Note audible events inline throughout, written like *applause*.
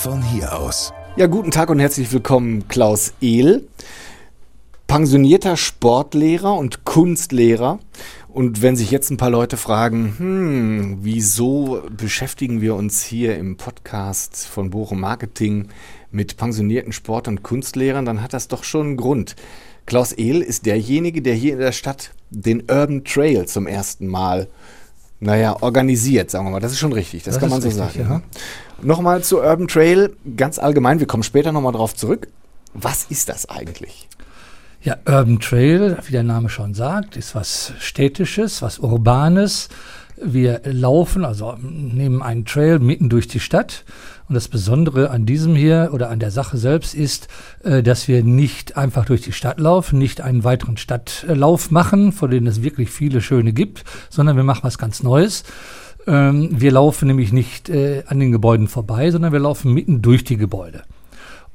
von hier aus. Ja, guten Tag und herzlich willkommen, Klaus Ehl, pensionierter Sportlehrer und Kunstlehrer. Und wenn sich jetzt ein paar Leute fragen, hm, wieso beschäftigen wir uns hier im Podcast von Bochum Marketing mit pensionierten Sport- und Kunstlehrern, dann hat das doch schon einen Grund. Klaus Ehl ist derjenige, der hier in der Stadt den Urban Trail zum ersten Mal, naja, organisiert, sagen wir mal. Das ist schon richtig, das, das kann man so richtig, sagen. Ja. Ne? Nochmal zu Urban Trail, ganz allgemein, wir kommen später nochmal drauf zurück. Was ist das eigentlich? Ja, Urban Trail, wie der Name schon sagt, ist was Städtisches, was Urbanes. Wir laufen, also nehmen einen Trail mitten durch die Stadt. Und das Besondere an diesem hier oder an der Sache selbst ist, äh, dass wir nicht einfach durch die Stadt laufen, nicht einen weiteren Stadtlauf machen, von denen es wirklich viele schöne gibt, sondern wir machen was ganz Neues. Ähm, wir laufen nämlich nicht äh, an den Gebäuden vorbei, sondern wir laufen mitten durch die Gebäude.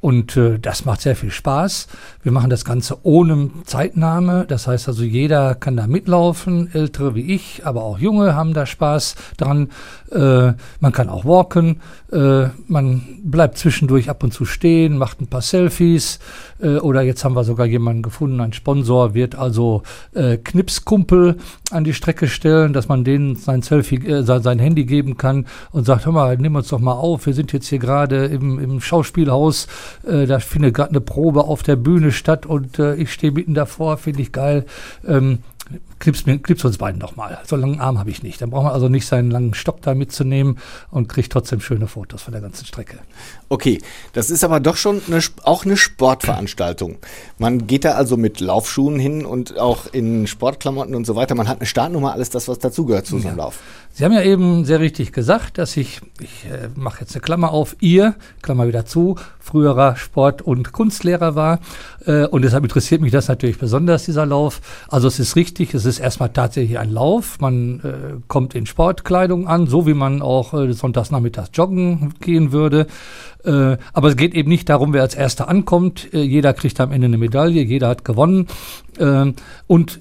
Und äh, das macht sehr viel Spaß. Wir machen das Ganze ohne Zeitnahme. Das heißt also, jeder kann da mitlaufen, ältere wie ich, aber auch junge haben da Spaß dran. Äh, man kann auch walken. Äh, man bleibt zwischendurch ab und zu stehen, macht ein paar Selfies. Äh, oder jetzt haben wir sogar jemanden gefunden, ein Sponsor wird also äh, Knipskumpel an die Strecke stellen, dass man denen sein Selfie, äh, sein, Handy geben kann und sagt, hör mal, nimm uns doch mal auf. Wir sind jetzt hier gerade im, im Schauspielhaus. Äh, da findet gerade eine Probe auf der Bühne statt und äh, ich stehe mitten davor, finde ich geil. Ähm, Knips, mir, knips uns beiden doch mal. So einen langen Arm habe ich nicht. Dann braucht man also nicht seinen langen Stock da mitzunehmen und kriegt trotzdem schöne Fotos von der ganzen Strecke. Okay, das ist aber doch schon eine, auch eine Sportveranstaltung. Man geht da also mit Laufschuhen hin und auch in Sportklamotten und so weiter. Man hat eine Startnummer, alles das, was dazugehört zu so einem ja. Lauf. Sie haben ja eben sehr richtig gesagt, dass ich, ich äh, mache jetzt eine Klammer auf, ihr, Klammer wieder zu, früherer Sport- und Kunstlehrer war. Äh, und deshalb interessiert mich das natürlich besonders, dieser Lauf. Also es ist richtig, es ist erstmal tatsächlich ein Lauf. Man äh, kommt in Sportkleidung an, so wie man auch äh, sonntags nachmittags joggen gehen würde. Äh, aber es geht eben nicht darum, wer als Erster ankommt. Äh, jeder kriegt am Ende eine Medaille, jeder hat gewonnen. Äh, und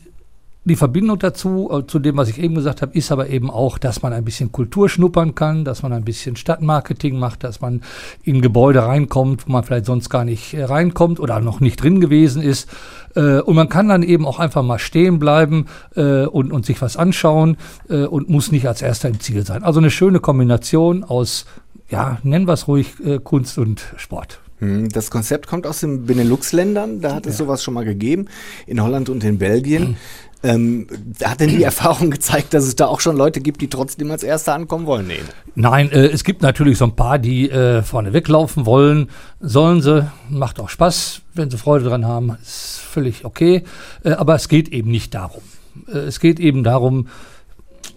die Verbindung dazu, äh, zu dem, was ich eben gesagt habe, ist aber eben auch, dass man ein bisschen Kultur schnuppern kann, dass man ein bisschen Stadtmarketing macht, dass man in Gebäude reinkommt, wo man vielleicht sonst gar nicht äh, reinkommt oder noch nicht drin gewesen ist. Äh, und man kann dann eben auch einfach mal stehen bleiben und, und sich was anschauen und muss nicht als erster im Ziel sein. Also eine schöne Kombination aus, ja, nennen wir es ruhig, Kunst und Sport. Hm, das Konzept kommt aus den Benelux-Ländern, da hat es ja. sowas schon mal gegeben, in Holland und in Belgien. Ähm, hat denn die *clears throat* Erfahrung gezeigt, dass es da auch schon Leute gibt, die trotzdem als Erste ankommen wollen? Nee. Nein, äh, es gibt natürlich so ein paar, die äh, vorne weglaufen wollen. Sollen sie, macht auch Spaß, wenn sie Freude dran haben, ist völlig okay. Äh, aber es geht eben nicht darum. Äh, es geht eben darum,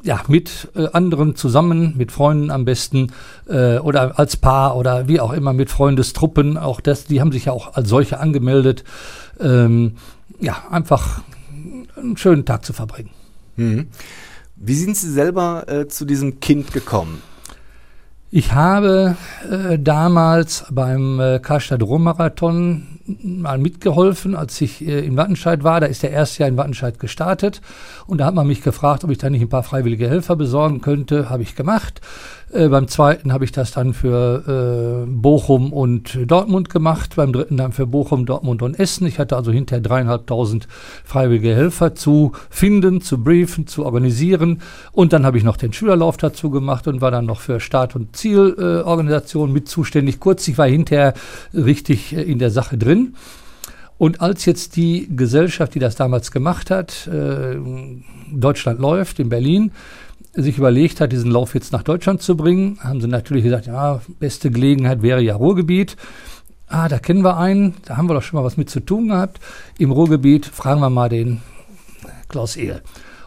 ja, mit äh, anderen zusammen, mit Freunden am besten äh, oder als Paar oder wie auch immer mit Freundestruppen. Auch das, die haben sich ja auch als solche angemeldet. Ähm, ja, einfach einen schönen Tag zu verbringen. Mhm. Wie sind Sie selber äh, zu diesem Kind gekommen? Ich habe äh, damals beim äh, Karstadt Ruhrmarathon mal mitgeholfen, als ich äh, in Wattenscheid war. Da ist der erste Jahr in Wattenscheid gestartet. Und da hat man mich gefragt, ob ich da nicht ein paar freiwillige Helfer besorgen könnte. Habe ich gemacht. Äh, beim zweiten habe ich das dann für äh, Bochum und Dortmund gemacht, beim dritten dann für Bochum, Dortmund und Essen. Ich hatte also hinterher dreieinhalbtausend freiwillige Helfer zu finden, zu briefen, zu organisieren. Und dann habe ich noch den Schülerlauf dazu gemacht und war dann noch für Start- und Zielorganisation äh, mit zuständig. Kurz, ich war hinterher richtig äh, in der Sache drin. Und als jetzt die Gesellschaft, die das damals gemacht hat, äh, Deutschland läuft in Berlin, sich überlegt hat, diesen Lauf jetzt nach Deutschland zu bringen, haben sie natürlich gesagt, ja, beste Gelegenheit wäre ja Ruhrgebiet. Ah, da kennen wir einen, da haben wir doch schon mal was mit zu tun gehabt. Im Ruhrgebiet fragen wir mal den Klaus Ehl.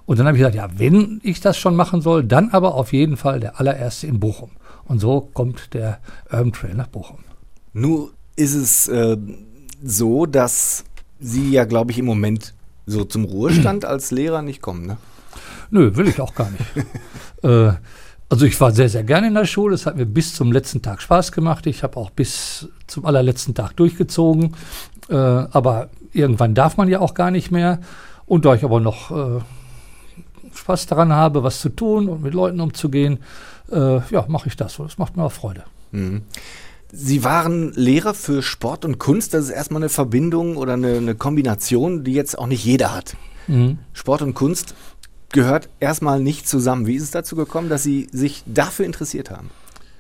Und dann habe ich gesagt, ja, wenn ich das schon machen soll, dann aber auf jeden Fall der allererste in Bochum. Und so kommt der Urban Trail nach Bochum. Nun ist es äh, so, dass Sie ja, glaube ich, im Moment so zum Ruhestand *clears throat* als Lehrer nicht kommen, ne? Nö, will ich auch gar nicht. *laughs* äh, also ich war sehr, sehr gerne in der Schule. Es hat mir bis zum letzten Tag Spaß gemacht. Ich habe auch bis zum allerletzten Tag durchgezogen. Äh, aber irgendwann darf man ja auch gar nicht mehr. Und da ich aber noch äh, Spaß daran habe, was zu tun und mit Leuten umzugehen, äh, ja, mache ich das. Das macht mir auch Freude. Mhm. Sie waren Lehrer für Sport und Kunst. Das ist erstmal eine Verbindung oder eine, eine Kombination, die jetzt auch nicht jeder hat. Mhm. Sport und Kunst gehört erstmal nicht zusammen. Wie ist es dazu gekommen, dass Sie sich dafür interessiert haben?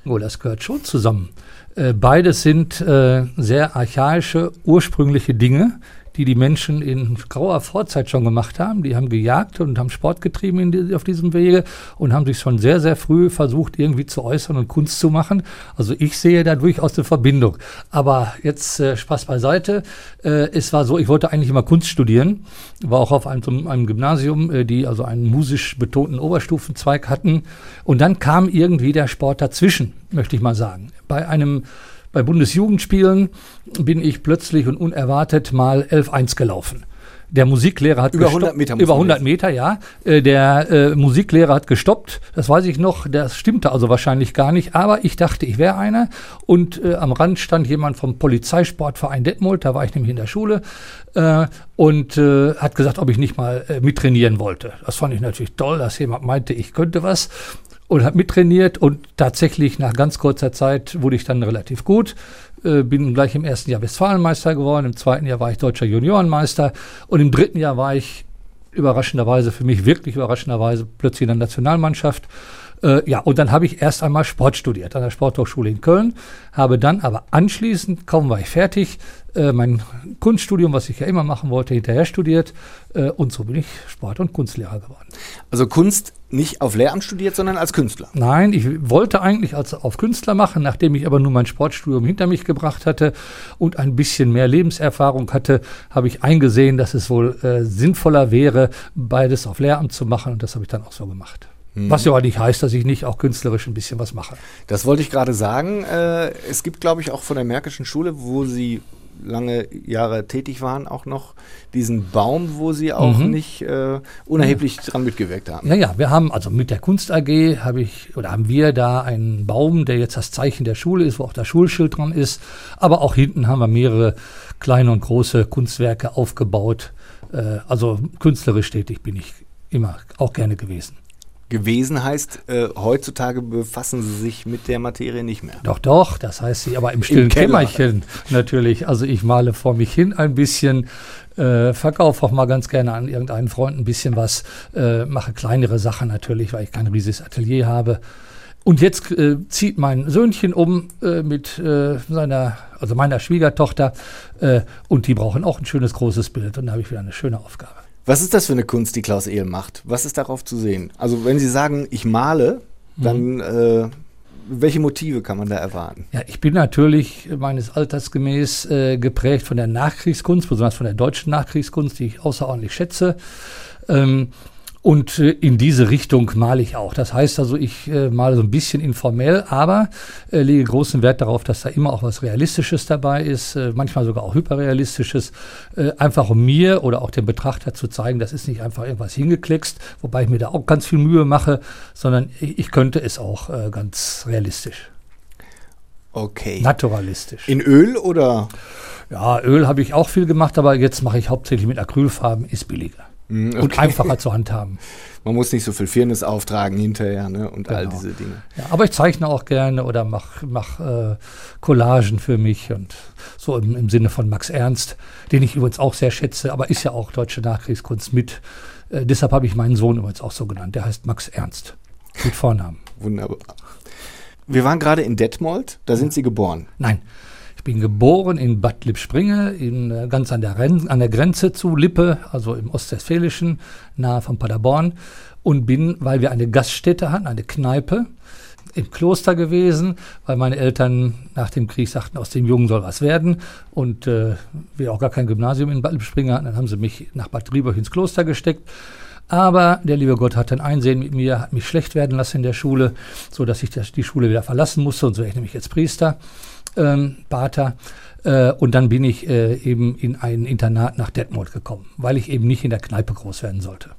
Oh, das gehört schon zusammen. Äh, beides sind äh, sehr archaische, ursprüngliche Dinge, die die Menschen in grauer Vorzeit schon gemacht haben. Die haben gejagt und haben Sport getrieben die, auf diesem Wege und haben sich schon sehr, sehr früh versucht, irgendwie zu äußern und Kunst zu machen. Also ich sehe da durchaus eine Verbindung. Aber jetzt äh, Spaß beiseite. Äh, es war so, ich wollte eigentlich immer Kunst studieren, war auch auf einem, einem Gymnasium, äh, die also einen musisch betonten Oberstufenzweig hatten. Und dann kam irgendwie der Sport dazwischen, möchte ich mal sagen. Bei einem bei Bundesjugendspielen bin ich plötzlich und unerwartet mal 11-1 gelaufen. Der Musiklehrer hat über 100 Meter. Über 100 Meter, ja. Äh, der äh, Musiklehrer hat gestoppt. Das weiß ich noch. Das stimmte also wahrscheinlich gar nicht. Aber ich dachte, ich wäre einer. Und äh, am Rand stand jemand vom Polizeisportverein Detmold. Da war ich nämlich in der Schule. Äh, und äh, hat gesagt, ob ich nicht mal äh, mittrainieren wollte. Das fand ich natürlich toll, dass jemand meinte, ich könnte was und habe mittrainiert und tatsächlich nach ganz kurzer Zeit wurde ich dann relativ gut. Äh, bin gleich im ersten Jahr Westfalenmeister geworden, im zweiten Jahr war ich deutscher Juniorenmeister und im dritten Jahr war ich überraschenderweise, für mich wirklich überraschenderweise, plötzlich in der Nationalmannschaft. Äh, ja, und dann habe ich erst einmal Sport studiert an der Sporthochschule in Köln, habe dann aber anschließend, kaum war ich fertig, äh, mein Kunststudium, was ich ja immer machen wollte, hinterher studiert äh, und so bin ich Sport- und Kunstlehrer geworden. Also Kunst nicht auf Lehramt studiert, sondern als Künstler? Nein, ich wollte eigentlich als auf Künstler machen, nachdem ich aber nur mein Sportstudium hinter mich gebracht hatte und ein bisschen mehr Lebenserfahrung hatte, habe ich eingesehen, dass es wohl äh, sinnvoller wäre, beides auf Lehramt zu machen und das habe ich dann auch so gemacht. Mhm. Was ja auch nicht heißt, dass ich nicht auch künstlerisch ein bisschen was mache. Das wollte ich gerade sagen. Äh, es gibt, glaube ich, auch von der Märkischen Schule, wo Sie lange Jahre tätig waren, auch noch diesen Baum, wo Sie auch mhm. nicht äh, unerheblich ja. dran mitgewirkt haben. Ja, ja, wir haben also mit der Kunst AG habe ich oder haben wir da einen Baum, der jetzt das Zeichen der Schule ist, wo auch das Schulschild dran ist. Aber auch hinten haben wir mehrere kleine und große Kunstwerke aufgebaut. Äh, also künstlerisch tätig bin ich immer auch gerne gewesen gewesen heißt, äh, heutzutage befassen Sie sich mit der Materie nicht mehr. Doch, doch, das heißt Sie aber im stillen Im Kämmerchen natürlich. Also ich male vor mich hin ein bisschen, äh, verkaufe auch mal ganz gerne an irgendeinen Freund ein bisschen was, äh, mache kleinere Sachen natürlich, weil ich kein riesiges Atelier habe. Und jetzt äh, zieht mein Söhnchen um äh, mit äh, seiner, also meiner Schwiegertochter, äh, und die brauchen auch ein schönes großes Bild. Und da habe ich wieder eine schöne Aufgabe. Was ist das für eine Kunst, die Klaus Ehl macht? Was ist darauf zu sehen? Also wenn Sie sagen, ich male, dann mhm. äh, welche Motive kann man da erwarten? Ja, ich bin natürlich meines Alters gemäß äh, geprägt von der Nachkriegskunst, besonders von der deutschen Nachkriegskunst, die ich außerordentlich schätze. Ähm, und äh, in diese Richtung male ich auch. Das heißt also, ich äh, male so ein bisschen informell, aber äh, lege großen Wert darauf, dass da immer auch was Realistisches dabei ist, äh, manchmal sogar auch Hyperrealistisches, äh, einfach um mir oder auch dem Betrachter zu zeigen, das ist nicht einfach irgendwas hingeklickst, wobei ich mir da auch ganz viel Mühe mache, sondern ich, ich könnte es auch äh, ganz realistisch. Okay. Naturalistisch. In Öl oder? Ja, Öl habe ich auch viel gemacht, aber jetzt mache ich hauptsächlich mit Acrylfarben, ist billiger. Mm, okay. Und einfacher zu handhaben. *laughs* Man muss nicht so viel Firnis auftragen hinterher ne? und genau. all diese Dinge. Ja, aber ich zeichne auch gerne oder mache mach, äh, Collagen für mich und so im, im, Sinne von Max Ernst, den ich übrigens auch sehr schätze, aber ist ja auch deutsche Nachkriegskunst mit. Äh, deshalb habe ich meinen Sohn übrigens auch so genannt. Der heißt Max Ernst mit Vornamen. Wunderbar. Wir waren gerade in Detmold, da sind Sie geboren. Nein, ich bin geboren in Bad Lippspringe, in, äh, ganz an der, Ren an der Grenze zu Lippe, also im Ostwestfälischen, nahe von Paderborn. Und bin, weil wir eine Gaststätte hatten, eine Kneipe, im Kloster gewesen, weil meine Eltern nach dem Krieg sagten, aus dem Jungen soll was werden. Und äh, wir auch gar kein Gymnasium in Bad Lippspringe hatten, dann haben sie mich nach Bad Driburg ins Kloster gesteckt. Aber der liebe Gott hat dann Einsehen mit mir, hat mich schlecht werden lassen in der Schule, so dass ich die Schule wieder verlassen musste. Und so wäre ich nämlich jetzt Priester ähm, Pater. Äh, und dann bin ich äh, eben in ein Internat nach Detmold gekommen, weil ich eben nicht in der Kneipe groß werden sollte.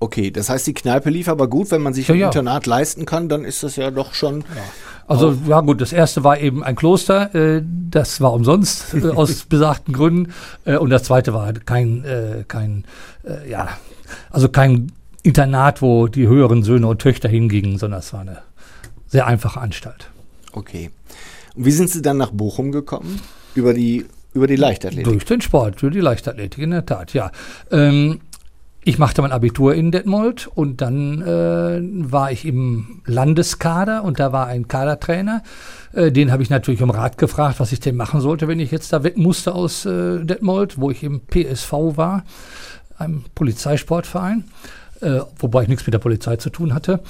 Okay, das heißt, die Kneipe lief aber gut, wenn man sich ja, ein ja. Internat leisten kann, dann ist das ja doch schon. Ja. Also ja gut, das erste war eben ein Kloster, äh, das war umsonst *laughs* äh, aus besagten Gründen, äh, und das zweite war kein, äh, kein, äh, ja, also kein Internat, wo die höheren Söhne und Töchter hingingen, sondern es war eine sehr einfache Anstalt. Okay. Und wie sind Sie dann nach Bochum gekommen? Über die, über die Leichtathletik? Durch den Sport, durch die Leichtathletik, in der Tat, ja. Ähm, ich machte mein Abitur in Detmold und dann äh, war ich im Landeskader und da war ein Kadertrainer. Äh, den habe ich natürlich um Rat gefragt, was ich denn machen sollte, wenn ich jetzt da weg musste aus äh, Detmold, wo ich im PSV war, einem Polizeisportverein äh, wobei ich nichts mit der Polizei zu tun hatte.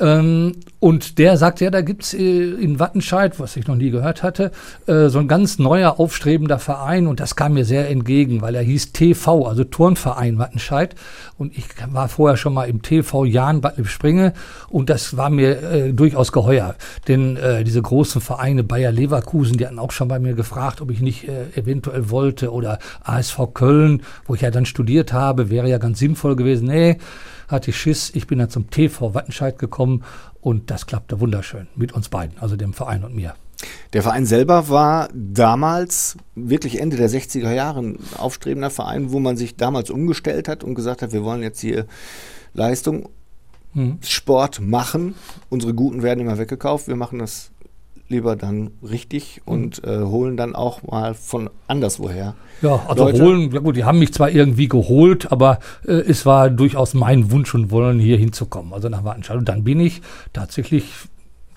Ähm, und der sagte, ja, da gibt's äh, in Wattenscheid, was ich noch nie gehört hatte, äh, so ein ganz neuer, aufstrebender Verein. Und das kam mir sehr entgegen, weil er hieß TV, also Turnverein Wattenscheid. Und ich war vorher schon mal im TV Jahn Bad Springe. Und das war mir äh, durchaus geheuer, denn äh, diese großen Vereine Bayer Leverkusen, die hatten auch schon bei mir gefragt, ob ich nicht äh, eventuell wollte. Oder ASV Köln, wo ich ja dann studiert habe, wäre ja ganz sinnvoll gewesen. Nee, hatte ich Schiss. Ich bin dann zum TV Wattenscheid gekommen und das klappte wunderschön mit uns beiden, also dem Verein und mir. Der Verein selber war damals wirklich Ende der 60er Jahre ein aufstrebender Verein, wo man sich damals umgestellt hat und gesagt hat, wir wollen jetzt hier Leistung, mhm. Sport machen. Unsere Guten werden immer weggekauft. Wir machen das lieber dann richtig und äh, holen dann auch mal von anderswoher. Ja, also Leute. holen, ja gut, die haben mich zwar irgendwie geholt, aber äh, es war durchaus mein Wunsch und Wollen, hier hinzukommen. Also nach Wartenscheid. Und dann bin ich tatsächlich,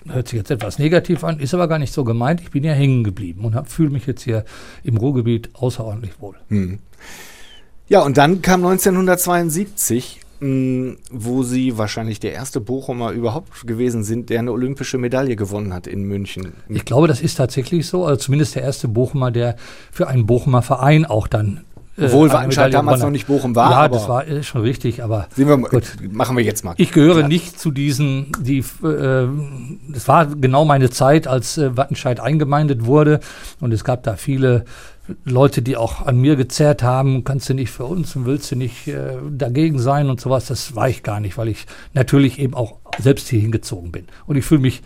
hört sich jetzt etwas negativ an, ist aber gar nicht so gemeint, ich bin ja hängen geblieben und fühle mich jetzt hier im Ruhrgebiet außerordentlich wohl. Hm. Ja, und dann kam 1972 wo sie wahrscheinlich der erste Bochumer überhaupt gewesen sind, der eine olympische Medaille gewonnen hat in München. Ich glaube, das ist tatsächlich so, also zumindest der erste Bochumer, der für einen Bochumer Verein auch dann äh, Obwohl Wattenscheid damals noch nicht Bochum war. Ja, das war äh, schon richtig, aber wir, gut. machen wir jetzt mal. Ich gehöre ja. nicht zu diesen, die, äh, das war genau meine Zeit, als äh, Wattenscheid eingemeindet wurde und es gab da viele Leute, die auch an mir gezerrt haben, kannst du nicht für uns und willst du nicht äh, dagegen sein und sowas, das war ich gar nicht, weil ich natürlich eben auch selbst hier hingezogen bin. Und ich fühle mich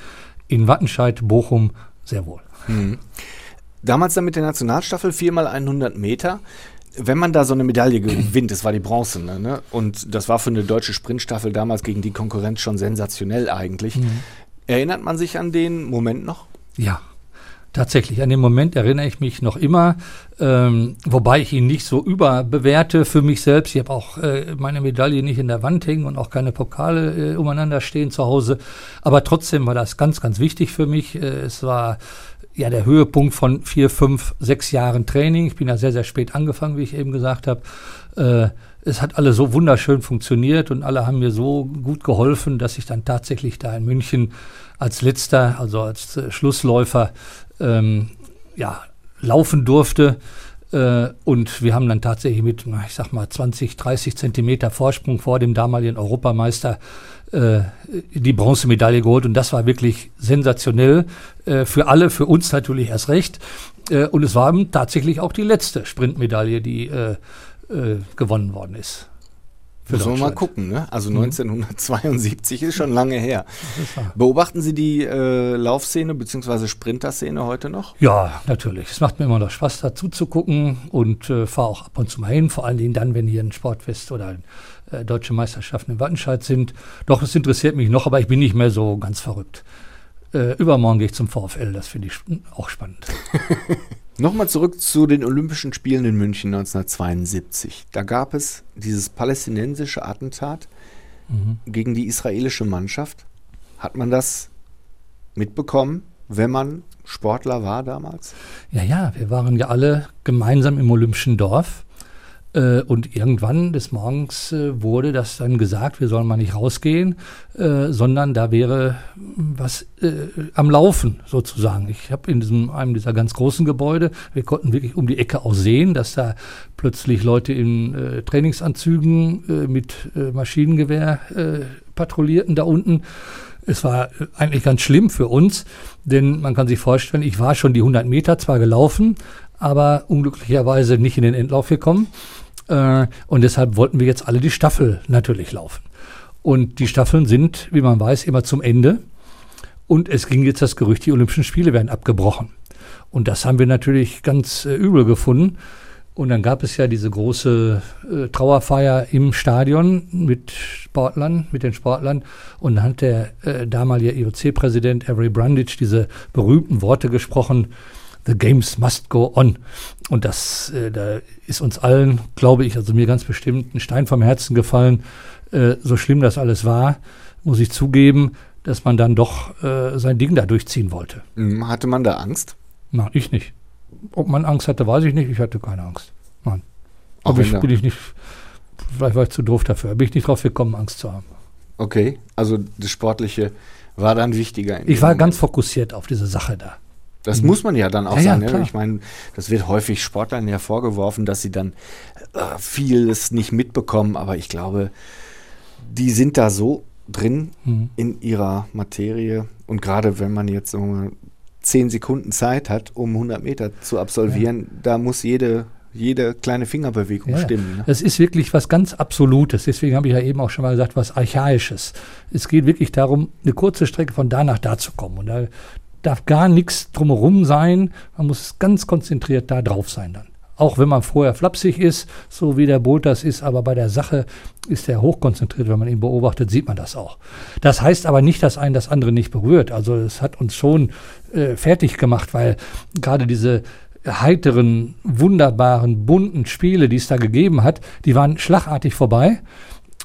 in Wattenscheid, Bochum sehr wohl. Mhm. Damals dann mit der Nationalstaffel viermal 100 Meter. Wenn man da so eine Medaille gewinnt, das war die Bronze, ne? und das war für eine deutsche Sprintstaffel damals gegen die Konkurrenz schon sensationell eigentlich. Mhm. Erinnert man sich an den Moment noch? Ja, Tatsächlich, an den Moment erinnere ich mich noch immer, ähm, wobei ich ihn nicht so überbewerte für mich selbst. Ich habe auch äh, meine Medaille nicht in der Wand hängen und auch keine Pokale äh, umeinander stehen zu Hause. Aber trotzdem war das ganz, ganz wichtig für mich. Äh, es war ja der Höhepunkt von vier, fünf, sechs Jahren Training. Ich bin ja sehr, sehr spät angefangen, wie ich eben gesagt habe. Es hat alle so wunderschön funktioniert und alle haben mir so gut geholfen, dass ich dann tatsächlich da in München als letzter, also als äh, Schlussläufer ähm, ja, laufen durfte. Äh, und wir haben dann tatsächlich mit, ich sag mal, 20, 30 Zentimeter Vorsprung vor dem damaligen Europameister äh, die Bronzemedaille geholt. Und das war wirklich sensationell äh, für alle, für uns natürlich erst recht. Äh, und es war tatsächlich auch die letzte Sprintmedaille, die äh, gewonnen worden ist. Müssen wir mal gucken, ne? Also mhm. 1972 ist schon lange her. Beobachten Sie die äh, Laufszene bzw. Sprinterszene heute noch? Ja, natürlich. Es macht mir immer noch Spaß, dazu zu gucken und äh, fahre auch ab und zu mal hin, vor allen Dingen dann, wenn hier ein Sportfest oder äh, deutsche Meisterschaften in Wattenscheid sind. Doch, es interessiert mich noch, aber ich bin nicht mehr so ganz verrückt. Äh, übermorgen gehe ich zum VfL, das finde ich auch spannend. *laughs* Nochmal zurück zu den Olympischen Spielen in München 1972. Da gab es dieses palästinensische Attentat mhm. gegen die israelische Mannschaft. Hat man das mitbekommen, wenn man Sportler war damals? Ja, ja, wir waren ja alle gemeinsam im Olympischen Dorf. Äh, und irgendwann des Morgens äh, wurde das dann gesagt, wir sollen mal nicht rausgehen, äh, sondern da wäre was am Laufen sozusagen. Ich habe in diesem, einem dieser ganz großen Gebäude, wir konnten wirklich um die Ecke auch sehen, dass da plötzlich Leute in Trainingsanzügen mit Maschinengewehr patrouillierten da unten. Es war eigentlich ganz schlimm für uns, denn man kann sich vorstellen, ich war schon die 100 Meter zwar gelaufen, aber unglücklicherweise nicht in den Endlauf gekommen. Äh, und deshalb wollten wir jetzt alle die Staffel natürlich laufen. Und die Staffeln sind, wie man weiß, immer zum Ende. Und es ging jetzt das Gerücht, die Olympischen Spiele werden abgebrochen. Und das haben wir natürlich ganz äh, übel gefunden. Und dann gab es ja diese große äh, Trauerfeier im Stadion mit Sportlern, mit den Sportlern. Und dann hat der äh, damalige IOC-Präsident Avery Brundage diese berühmten Worte gesprochen, The games must go on. Und das, äh, da ist uns allen, glaube ich, also mir ganz bestimmt, ein Stein vom Herzen gefallen. Äh, so schlimm das alles war, muss ich zugeben, dass man dann doch äh, sein Ding da durchziehen wollte. Hm, hatte man da Angst? Na, ich nicht. Ob man Angst hatte, weiß ich nicht. Ich hatte keine Angst. Nein. Aber ich, bin ich nicht, vielleicht war ich zu doof dafür. Bin ich nicht drauf gekommen, Angst zu haben. Okay, also das Sportliche war dann wichtiger. Ich war Moment. ganz fokussiert auf diese Sache da. Das mhm. muss man ja dann auch ja, sagen. Ja, ne? ich meine, das wird häufig Sportlern ja vorgeworfen, dass sie dann äh, vieles nicht mitbekommen, aber ich glaube, die sind da so drin mhm. in ihrer Materie und gerade wenn man jetzt so zehn Sekunden Zeit hat, um 100 Meter zu absolvieren, ja. da muss jede jede kleine Fingerbewegung ja, stimmen. Ne? Es ist wirklich was ganz Absolutes. Deswegen habe ich ja eben auch schon mal gesagt, was Archaisches. Es geht wirklich darum, eine kurze Strecke von da nach da zu kommen. Und da darf gar nichts drumherum sein. Man muss ganz konzentriert da drauf sein dann. Auch wenn man vorher flapsig ist, so wie der Bolt das ist, aber bei der Sache ist er hochkonzentriert. Wenn man ihn beobachtet, sieht man das auch. Das heißt aber nicht, dass einen das andere nicht berührt. Also es hat uns schon äh, fertig gemacht, weil gerade diese heiteren, wunderbaren, bunten Spiele, die es da gegeben hat, die waren schlagartig vorbei.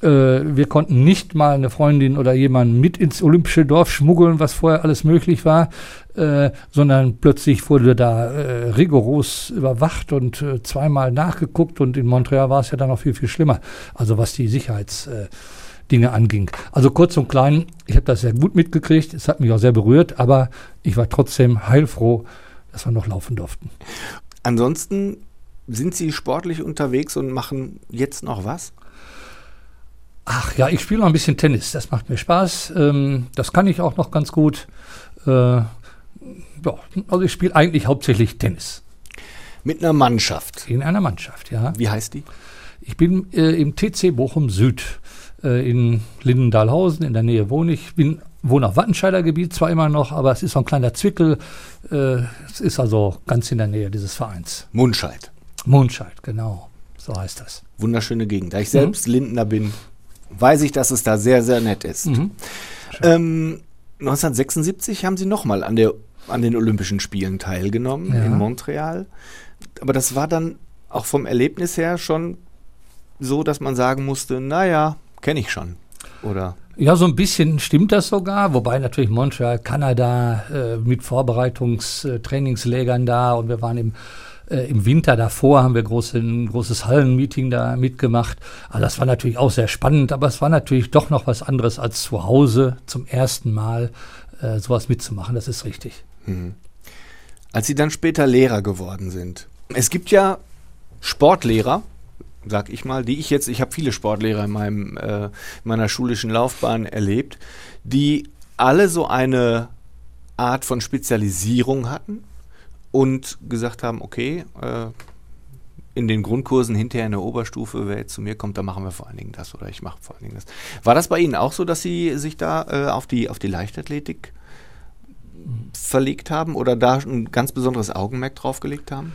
Äh, wir konnten nicht mal eine Freundin oder jemanden mit ins olympische Dorf schmuggeln, was vorher alles möglich war, äh, sondern plötzlich wurde da äh, rigoros überwacht und äh, zweimal nachgeguckt und in Montreal war es ja dann noch viel, viel schlimmer. Also was die Sicherheitsdinge anging. Also kurz und klein, ich habe das sehr gut mitgekriegt, es hat mich auch sehr berührt, aber ich war trotzdem heilfroh, dass wir noch laufen durften. Ansonsten sind Sie sportlich unterwegs und machen jetzt noch was? Ach ja, ich spiele noch ein bisschen Tennis. Das macht mir Spaß. Ähm, das kann ich auch noch ganz gut. Äh, ja, also ich spiele eigentlich hauptsächlich Tennis. Mit einer Mannschaft? In einer Mannschaft, ja. Wie heißt die? Ich bin äh, im TC Bochum Süd äh, in Lindendahlhausen. In der Nähe wohne ich. Bin wohne auf Wattenscheider Gebiet zwar immer noch, aber es ist so ein kleiner Zwickel. Äh, es ist also ganz in der Nähe dieses Vereins. Mundscheid. Mundscheid, genau. So heißt das. Wunderschöne Gegend. Da ich selbst mhm. Lindner bin, weiß ich, dass es da sehr, sehr nett ist. Mhm. Ähm, 1976 haben Sie nochmal an, an den Olympischen Spielen teilgenommen ja. in Montreal. Aber das war dann auch vom Erlebnis her schon so, dass man sagen musste, naja, kenne ich schon. Oder? Ja, so ein bisschen stimmt das sogar, wobei natürlich Montreal, Kanada äh, mit Vorbereitungstrainingslägern da und wir waren im äh, Im Winter davor haben wir große, ein großes Hallenmeeting da mitgemacht. Also das war natürlich auch sehr spannend, aber es war natürlich doch noch was anderes als zu Hause zum ersten Mal äh, sowas mitzumachen. Das ist richtig. Mhm. Als Sie dann später Lehrer geworden sind, es gibt ja Sportlehrer, sag ich mal, die ich jetzt, ich habe viele Sportlehrer in meinem, äh, meiner schulischen Laufbahn erlebt, die alle so eine Art von Spezialisierung hatten und gesagt haben, okay, äh, in den Grundkursen hinterher in der Oberstufe, wer jetzt zu mir kommt, da machen wir vor allen Dingen das oder ich mache vor allen Dingen das. War das bei Ihnen auch so, dass Sie sich da äh, auf, die, auf die Leichtathletik verlegt haben oder da ein ganz besonderes Augenmerk drauf gelegt haben?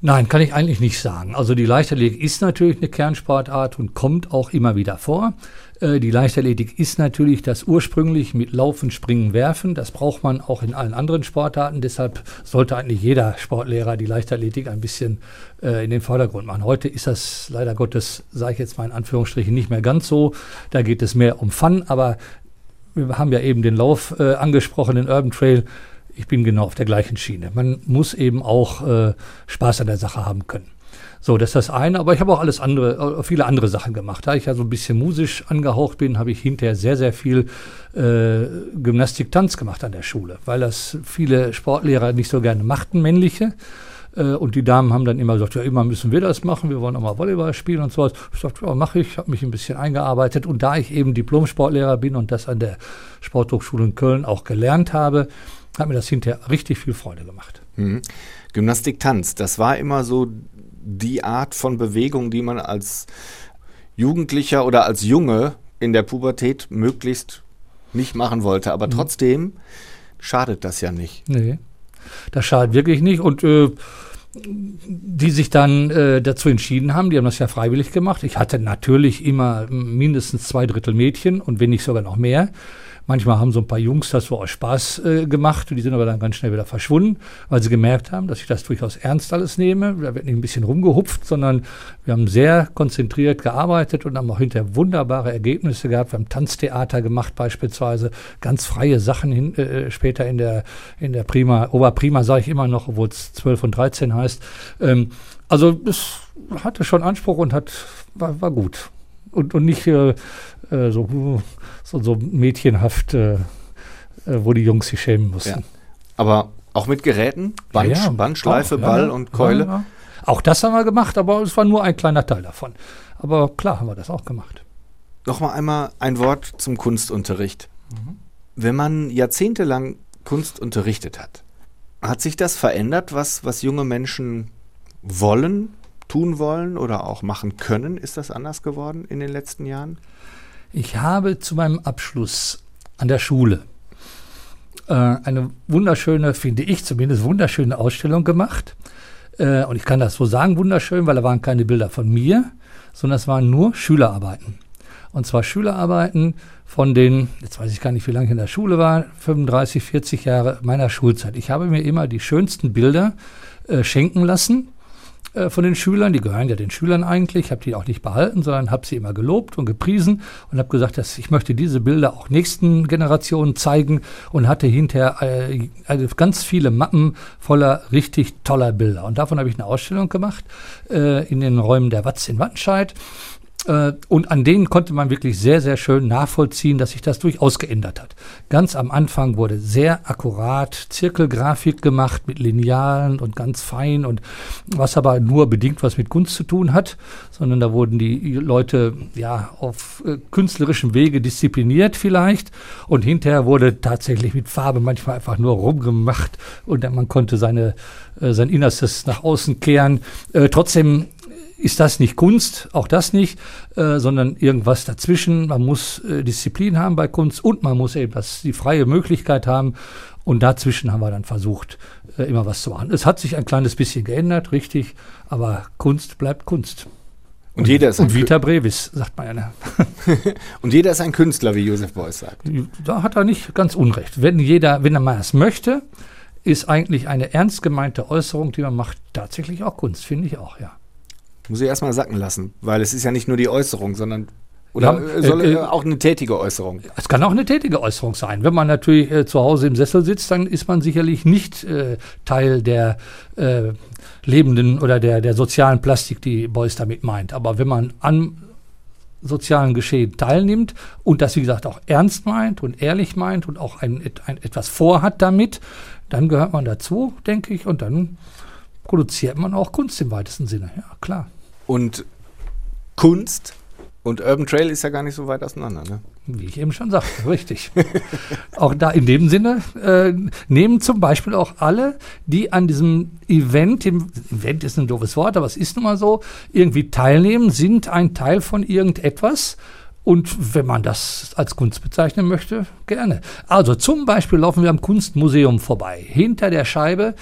Nein, kann ich eigentlich nicht sagen. Also die Leichtathletik ist natürlich eine Kernsportart und kommt auch immer wieder vor. Äh, die Leichtathletik ist natürlich das ursprünglich mit Laufen, Springen, Werfen. Das braucht man auch in allen anderen Sportarten. Deshalb sollte eigentlich jeder Sportlehrer die Leichtathletik ein bisschen äh, in den Vordergrund machen. Heute ist das leider Gottes, sage ich jetzt mal in Anführungsstrichen, nicht mehr ganz so. Da geht es mehr um Fun, aber wir haben ja eben den Lauf äh, angesprochen, den Urban Trail ich bin genau auf der gleichen Schiene. Man muss eben auch Spaß an der Sache haben können. So, das ist das eine, aber ich habe auch alles andere, äh, viele andere Sachen gemacht. Da ich ja so ein bisschen musisch angehaucht bin, habe ich hinterher sehr, sehr viel äh, Gymnastik-Tanz gemacht an der Schule, weil das viele Sportlehrer nicht so gerne machten, männliche. Äh, und die Damen haben dann immer gesagt, ja, immer müssen wir das machen, wir wollen auch mal Volleyball spielen und so was. Ich sagte, ja, mache ich, habe mich ein bisschen eingearbeitet. Und da ich eben Diplom-Sportlehrer bin und das an der Sporthochschule in Köln auch gelernt habe, hat mir das hinterher richtig viel Freude gemacht. Mhm. Gymnastik, Tanz, das war immer so die Art von Bewegung, die man als Jugendlicher oder als Junge in der Pubertät möglichst nicht machen wollte. Aber mhm. trotzdem schadet das ja nicht. Nee, das schadet wirklich nicht. Und äh, die sich dann äh, dazu entschieden haben, die haben das ja freiwillig gemacht. Ich hatte natürlich immer mindestens zwei Drittel Mädchen und wenn nicht sogar noch mehr. Manchmal haben so ein paar Jungs das so aus Spaß äh, gemacht, die sind aber dann ganz schnell wieder verschwunden, weil sie gemerkt haben, dass ich das durchaus ernst alles nehme. Da wird nicht ein bisschen rumgehupft, sondern wir haben sehr konzentriert gearbeitet und haben auch hinterher wunderbare Ergebnisse gehabt. Wir haben Tanztheater gemacht beispielsweise, ganz freie Sachen hin, äh, später in der, in der Prima, Oberprima sage ich immer noch, obwohl es 12 und 13 heißt. Ähm, also es hatte schon Anspruch und hat, war, war gut. Und, und nicht äh, äh so so, so mädchenhaft, äh, äh, wo die Jungs sich schämen mussten. Ja. Aber auch mit Geräten? Band, ja, ja. Bandschleife, auch, Ball und Keule? Auch das haben wir gemacht, aber es war nur ein kleiner Teil davon. Aber klar haben wir das auch gemacht. Nochmal einmal ein Wort zum Kunstunterricht. Mhm. Wenn man jahrzehntelang Kunst unterrichtet hat, hat sich das verändert, was, was junge Menschen wollen, tun wollen oder auch machen können? Ist das anders geworden in den letzten Jahren? Ich habe zu meinem Abschluss an der Schule äh, eine wunderschöne, finde ich zumindest, wunderschöne Ausstellung gemacht. Äh, und ich kann das so sagen, wunderschön, weil da waren keine Bilder von mir, sondern es waren nur Schülerarbeiten. Und zwar Schülerarbeiten von den, jetzt weiß ich gar nicht, wie lange ich in der Schule war, 35, 40 Jahre meiner Schulzeit. Ich habe mir immer die schönsten Bilder äh, schenken lassen von den Schülern, die gehören ja den Schülern eigentlich, ich habe die auch nicht behalten, sondern habe sie immer gelobt und gepriesen und habe gesagt, dass ich möchte diese Bilder auch nächsten Generationen zeigen und hatte hinterher äh, also ganz viele Mappen voller richtig toller Bilder. Und davon habe ich eine Ausstellung gemacht äh, in den Räumen der Watz in Wattenscheid. Äh, und an denen konnte man wirklich sehr, sehr schön nachvollziehen, dass sich das durchaus geändert hat. Ganz am Anfang wurde sehr akkurat Zirkelgrafik gemacht mit Linealen und ganz fein und was aber nur bedingt was mit Kunst zu tun hat, sondern da wurden die Leute ja auf äh, künstlerischem Wege diszipliniert vielleicht und hinterher wurde tatsächlich mit Farbe manchmal einfach nur rumgemacht und man konnte seine, äh, sein Innerstes nach außen kehren. Äh, trotzdem ist das nicht Kunst, auch das nicht, äh, sondern irgendwas dazwischen. Man muss äh, Disziplin haben bei Kunst und man muss eben das, die freie Möglichkeit haben. Und dazwischen haben wir dann versucht, äh, immer was zu machen. Es hat sich ein kleines bisschen geändert, richtig, aber Kunst bleibt Kunst. Und, und jeder ist ein und Vita Brevis, sagt man ja. Ne? *laughs* und jeder ist ein Künstler, wie Josef Beuys sagt. Da hat er nicht ganz unrecht. Wenn jeder, wenn er mal es möchte, ist eigentlich eine ernst gemeinte Äußerung, die man macht, tatsächlich auch Kunst, finde ich auch, ja. Muss ich erstmal sacken lassen, weil es ist ja nicht nur die Äußerung, sondern oder ja, äh, soll äh, auch eine tätige Äußerung? Es kann auch eine tätige Äußerung sein. Wenn man natürlich äh, zu Hause im Sessel sitzt, dann ist man sicherlich nicht äh, Teil der äh, lebenden oder der, der sozialen Plastik, die Beuys damit meint. Aber wenn man an sozialen Geschehen teilnimmt und das, wie gesagt, auch ernst meint und ehrlich meint und auch ein, ein, etwas vorhat damit, dann gehört man dazu, denke ich, und dann produziert man auch Kunst im weitesten Sinne. Ja, klar. Und Kunst und Urban Trail ist ja gar nicht so weit auseinander, ne? Wie ich eben schon sagte, richtig. *laughs* auch da in dem Sinne äh, nehmen zum Beispiel auch alle, die an diesem Event, im Event ist ein doofes Wort, aber es ist nun mal so, irgendwie teilnehmen, sind ein Teil von irgendetwas. Und wenn man das als Kunst bezeichnen möchte, gerne. Also zum Beispiel laufen wir am Kunstmuseum vorbei. Hinter der Scheibe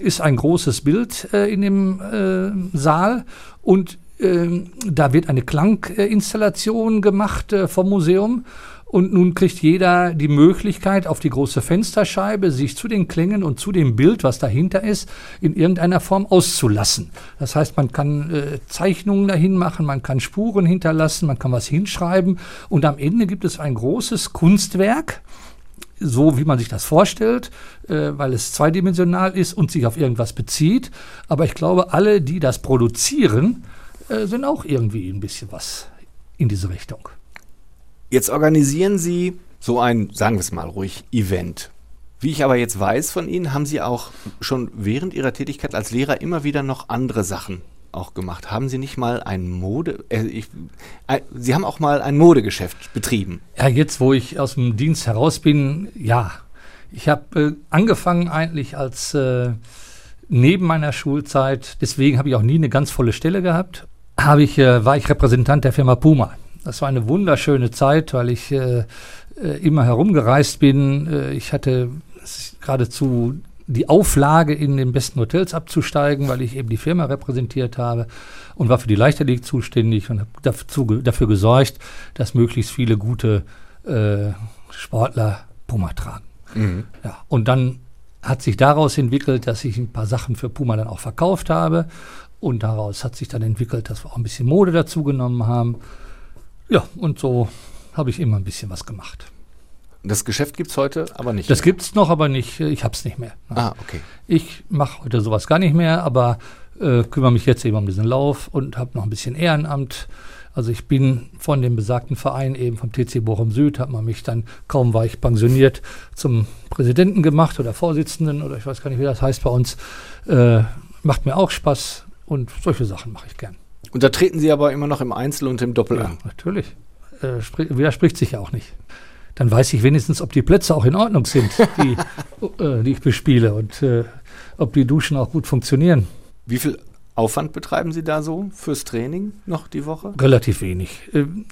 ist ein großes Bild äh, in dem äh, Saal und äh, da wird eine Klanginstallation gemacht äh, vom Museum. Und nun kriegt jeder die Möglichkeit, auf die große Fensterscheibe sich zu den Klängen und zu dem Bild, was dahinter ist, in irgendeiner Form auszulassen. Das heißt, man kann äh, Zeichnungen dahin machen, man kann Spuren hinterlassen, man kann was hinschreiben und am Ende gibt es ein großes Kunstwerk, so wie man sich das vorstellt, äh, weil es zweidimensional ist und sich auf irgendwas bezieht. Aber ich glaube, alle, die das produzieren, äh, sind auch irgendwie ein bisschen was in diese Richtung. Jetzt organisieren Sie so ein, sagen wir es mal ruhig, Event. Wie ich aber jetzt weiß von Ihnen, haben Sie auch schon während Ihrer Tätigkeit als Lehrer immer wieder noch andere Sachen auch gemacht. Haben Sie nicht mal ein Mode, äh, ich, äh, Sie haben auch mal ein Modegeschäft betrieben? Ja, jetzt, wo ich aus dem Dienst heraus bin, ja. Ich habe äh, angefangen eigentlich als äh, neben meiner Schulzeit, deswegen habe ich auch nie eine ganz volle Stelle gehabt, habe ich, äh, war ich Repräsentant der Firma Puma. Das war eine wunderschöne Zeit, weil ich äh, immer herumgereist bin. ich hatte geradezu die Auflage, in den besten Hotels abzusteigen, weil ich eben die Firma repräsentiert habe und war für die Leichtathletik zuständig und habe dazu, dafür gesorgt, dass möglichst viele gute äh, Sportler Puma tragen. Mhm. Ja, und dann hat sich daraus entwickelt, dass ich ein paar Sachen für Puma dann auch verkauft habe. Und daraus hat sich dann entwickelt, dass wir auch ein bisschen Mode dazu genommen haben. Ja, und so habe ich immer ein bisschen was gemacht. Das Geschäft gibt es heute aber nicht. Das gibt es noch, aber nicht. Ich habe es nicht mehr. Ah, okay. Ich mache heute sowas gar nicht mehr, aber äh, kümmere mich jetzt eben um diesen Lauf und habe noch ein bisschen Ehrenamt. Also ich bin von dem besagten Verein eben vom TC Bochum Süd, hat man mich dann, kaum war ich pensioniert, zum Präsidenten gemacht oder Vorsitzenden oder ich weiß gar nicht, wie das heißt bei uns. Äh, macht mir auch Spaß und solche Sachen mache ich gern. Und da treten Sie aber immer noch im Einzel und im Doppel ja, an? natürlich. Äh, widerspricht sich ja auch nicht. Dann weiß ich wenigstens, ob die Plätze auch in Ordnung sind, die, *laughs* äh, die ich bespiele und äh, ob die Duschen auch gut funktionieren. Wie viel Aufwand betreiben Sie da so fürs Training noch die Woche? Relativ wenig. Ähm,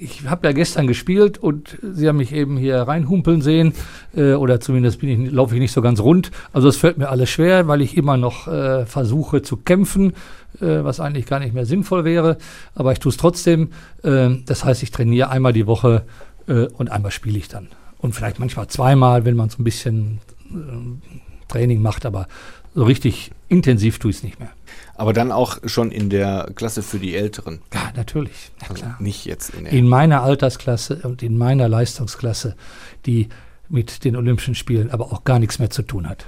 ich habe ja gestern gespielt und Sie haben mich eben hier reinhumpeln sehen äh, oder zumindest ich, laufe ich nicht so ganz rund. Also es fällt mir alles schwer, weil ich immer noch äh, versuche zu kämpfen, äh, was eigentlich gar nicht mehr sinnvoll wäre. Aber ich tue es trotzdem. Äh, das heißt, ich trainiere einmal die Woche äh, und einmal spiele ich dann. Und vielleicht manchmal zweimal, wenn man so ein bisschen äh, Training macht, aber so richtig intensiv tue ich es nicht mehr. Aber dann auch schon in der Klasse für die Älteren. Ja, natürlich. Ja, also nicht jetzt in, in meiner Altersklasse und in meiner Leistungsklasse, die mit den Olympischen Spielen aber auch gar nichts mehr zu tun hat.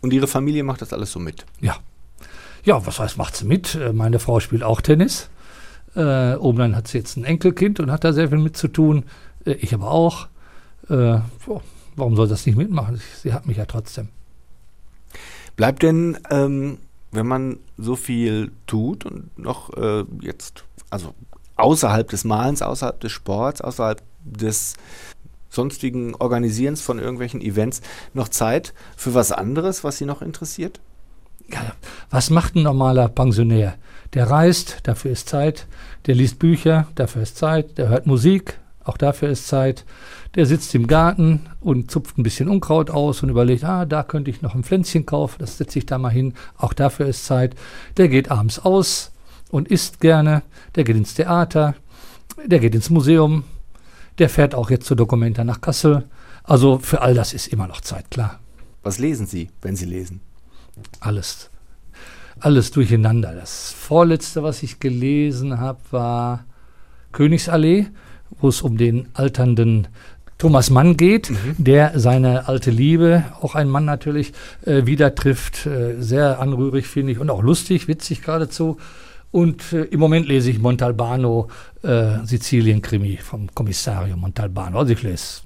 Und Ihre Familie macht das alles so mit? Ja. Ja, was heißt, macht sie mit? Äh, meine Frau spielt auch Tennis. Äh, oben hat sie jetzt ein Enkelkind und hat da sehr viel mit zu tun. Äh, ich aber auch. Äh, warum soll das nicht mitmachen? Sie hat mich ja trotzdem. Bleibt denn ähm, wenn man so viel tut und noch äh, jetzt, also außerhalb des Malens, außerhalb des Sports, außerhalb des sonstigen Organisierens von irgendwelchen Events noch Zeit für was anderes, was Sie noch interessiert? Ja, was macht ein normaler Pensionär? Der reist, dafür ist Zeit. Der liest Bücher, dafür ist Zeit. Der hört Musik, auch dafür ist Zeit. Der sitzt im Garten und zupft ein bisschen Unkraut aus und überlegt, ah, da könnte ich noch ein Pflänzchen kaufen, das setze ich da mal hin. Auch dafür ist Zeit. Der geht abends aus und isst gerne. Der geht ins Theater. Der geht ins Museum. Der fährt auch jetzt zur Dokumenta nach Kassel. Also für all das ist immer noch Zeit, klar. Was lesen Sie, wenn Sie lesen? Alles. Alles durcheinander. Das vorletzte, was ich gelesen habe, war Königsallee wo es um den alternden Thomas Mann geht, mhm. der seine alte Liebe, auch ein Mann natürlich, äh, wieder trifft. Äh, sehr anrührig, finde ich, und auch lustig, witzig geradezu. Und äh, im Moment lese ich Montalbano, äh, Sizilien-Krimi vom Kommissario Montalbano. Also ich lese,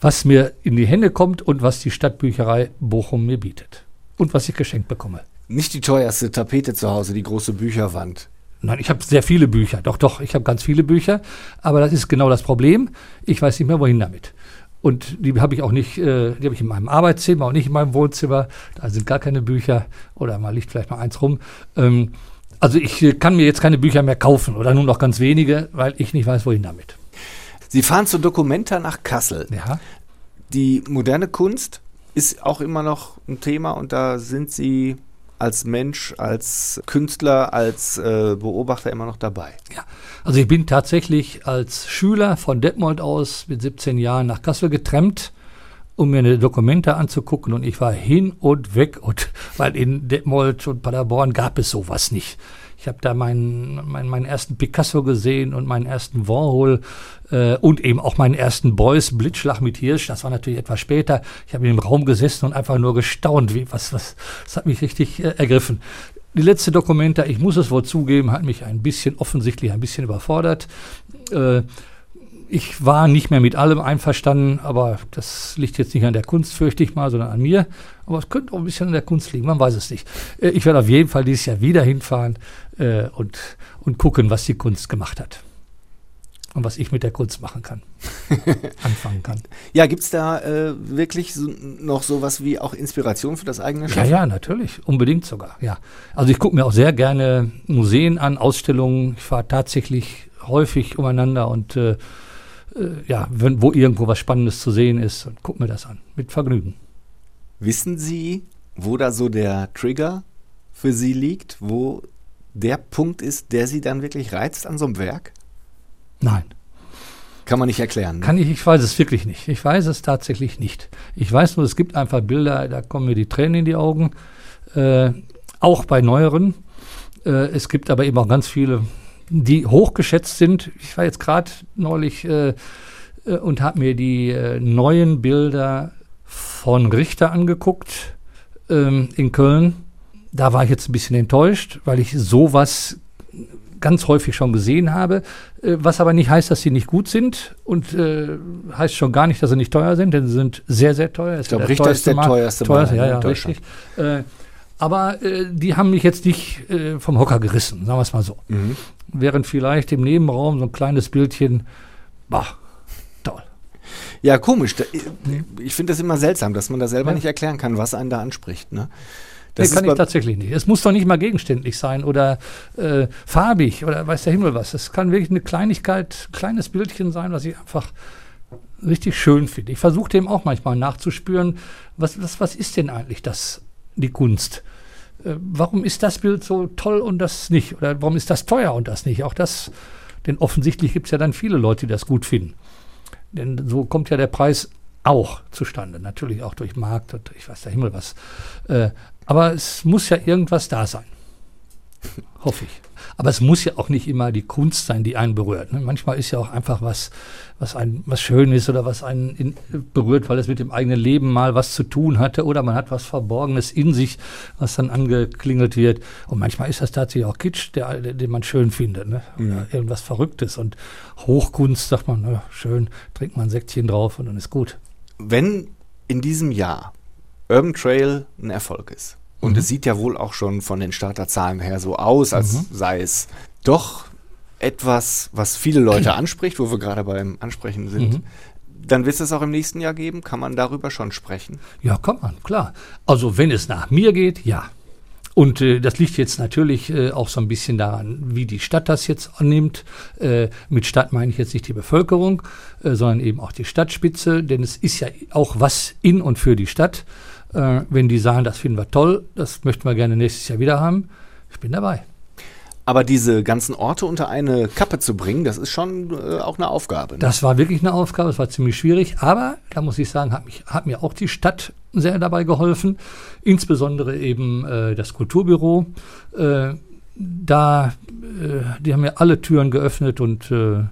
was mir in die Hände kommt und was die Stadtbücherei Bochum mir bietet. Und was ich geschenkt bekomme. Nicht die teuerste Tapete zu Hause, die große Bücherwand. Nein, ich habe sehr viele Bücher. Doch, doch, ich habe ganz viele Bücher. Aber das ist genau das Problem. Ich weiß nicht mehr, wohin damit. Und die habe ich auch nicht, äh, die habe ich in meinem Arbeitszimmer und nicht in meinem Wohnzimmer. Da sind gar keine Bücher oder mal liegt vielleicht mal eins rum. Ähm, also ich äh, kann mir jetzt keine Bücher mehr kaufen oder nur noch ganz wenige, weil ich nicht weiß, wohin damit. Sie fahren zur Documenta nach Kassel. Ja. Die moderne Kunst ist auch immer noch ein Thema und da sind Sie als Mensch, als Künstler, als äh, Beobachter immer noch dabei? Ja, also ich bin tatsächlich als Schüler von Detmold aus mit 17 Jahren nach Kassel getrennt, um mir eine Dokumente anzugucken und ich war hin und weg und *laughs* weil in Detmold und Paderborn gab es sowas nicht. Ich habe da meinen, meinen, meinen ersten Picasso gesehen und meinen ersten Warhol äh, und eben auch meinen ersten Beuys Blitzschlag mit Hirsch. Das war natürlich etwas später. Ich habe im Raum gesessen und einfach nur gestaunt. Wie, was, was, das hat mich richtig äh, ergriffen. Die letzte Dokumenta, ich muss es wohl zugeben, hat mich ein bisschen offensichtlich ein bisschen überfordert. Äh, ich war nicht mehr mit allem einverstanden, aber das liegt jetzt nicht an der Kunst, fürchte ich mal, sondern an mir. Aber es könnte auch ein bisschen an der Kunst liegen, man weiß es nicht. Äh, ich werde auf jeden Fall dieses Jahr wieder hinfahren äh, und, und gucken, was die Kunst gemacht hat. Und was ich mit der Kunst machen kann, *laughs* anfangen kann. Ja, gibt es da äh, wirklich so, noch sowas wie auch Inspiration für das eigene Schaffen? Ja, ja, natürlich, unbedingt sogar, ja. Also ich gucke mir auch sehr gerne Museen an, Ausstellungen. Ich fahre tatsächlich häufig umeinander und äh, äh, ja, wo irgendwo was Spannendes zu sehen ist und guck mir das an. Mit Vergnügen. Wissen Sie, wo da so der Trigger für Sie liegt, wo der Punkt ist, der Sie dann wirklich reizt an so einem Werk? Nein. Kann man nicht erklären. Ne? Kann ich, ich weiß es wirklich nicht. Ich weiß es tatsächlich nicht. Ich weiß nur, es gibt einfach Bilder, da kommen mir die Tränen in die Augen. Äh, auch bei neueren. Äh, es gibt aber eben auch ganz viele, die hochgeschätzt sind. Ich war jetzt gerade neulich äh, äh und habe mir die äh, neuen Bilder von Richter angeguckt ähm, in Köln. Da war ich jetzt ein bisschen enttäuscht, weil ich sowas ganz häufig schon gesehen habe, äh, was aber nicht heißt, dass sie nicht gut sind und äh, heißt schon gar nicht, dass sie nicht teuer sind, denn sie sind sehr, sehr teuer. Ich glaube, Richter ist der teuerste, teuerste ja, ja, richtig. Äh, aber die haben mich jetzt nicht vom Hocker gerissen, sagen wir es mal so. Mhm. Während vielleicht im Nebenraum so ein kleines Bildchen, bah, toll. Ja, komisch. Ich finde das immer seltsam, dass man das selber ja. nicht erklären kann, was einen da anspricht. Ne? Das nee, kann ich tatsächlich nicht. Es muss doch nicht mal gegenständlich sein oder äh, farbig oder weiß der Himmel was. Es kann wirklich eine Kleinigkeit, kleines Bildchen sein, was ich einfach richtig schön finde. Ich versuche dem auch manchmal nachzuspüren, was, was, was ist denn eigentlich das, die Kunst? Äh, warum ist das Bild so toll und das nicht? Oder warum ist das teuer und das nicht? Auch das, denn offensichtlich gibt es ja dann viele Leute, die das gut finden. Denn so kommt ja der Preis auch zustande. Natürlich auch durch Markt und ich weiß der Himmel was. Äh, aber es muss ja irgendwas da sein. Hoffe ich. Aber es muss ja auch nicht immer die Kunst sein, die einen berührt. Ne? Manchmal ist ja auch einfach was, was ein, was schön ist oder was einen in, berührt, weil es mit dem eigenen Leben mal was zu tun hatte oder man hat was Verborgenes in sich, was dann angeklingelt wird. Und manchmal ist das tatsächlich auch Kitsch, der, den man schön findet. Ne? Ja. irgendwas Verrücktes. Und Hochkunst sagt man, na, schön, trinkt man ein Säckchen drauf und dann ist gut. Wenn in diesem Jahr Urban Trail ein Erfolg ist. Und mhm. es sieht ja wohl auch schon von den Starterzahlen her so aus, als mhm. sei es doch etwas, was viele Leute *clears throat* anspricht, wo wir gerade beim Ansprechen sind. Mhm. Dann wird es auch im nächsten Jahr geben. Kann man darüber schon sprechen? Ja, kann man, klar. Also wenn es nach mir geht, ja. Und äh, das liegt jetzt natürlich äh, auch so ein bisschen daran, wie die Stadt das jetzt annimmt. Äh, mit Stadt meine ich jetzt nicht die Bevölkerung, äh, sondern eben auch die Stadtspitze, denn es ist ja auch was in und für die Stadt. Äh, wenn die sagen, das finden wir toll, das möchten wir gerne nächstes Jahr wieder haben, ich bin dabei. Aber diese ganzen Orte unter eine Kappe zu bringen, das ist schon äh, auch eine Aufgabe. Ne? Das war wirklich eine Aufgabe, es war ziemlich schwierig, aber da muss ich sagen, hat, mich, hat mir auch die Stadt sehr dabei geholfen, insbesondere eben äh, das Kulturbüro. Äh, da, äh, die haben mir alle Türen geöffnet und äh,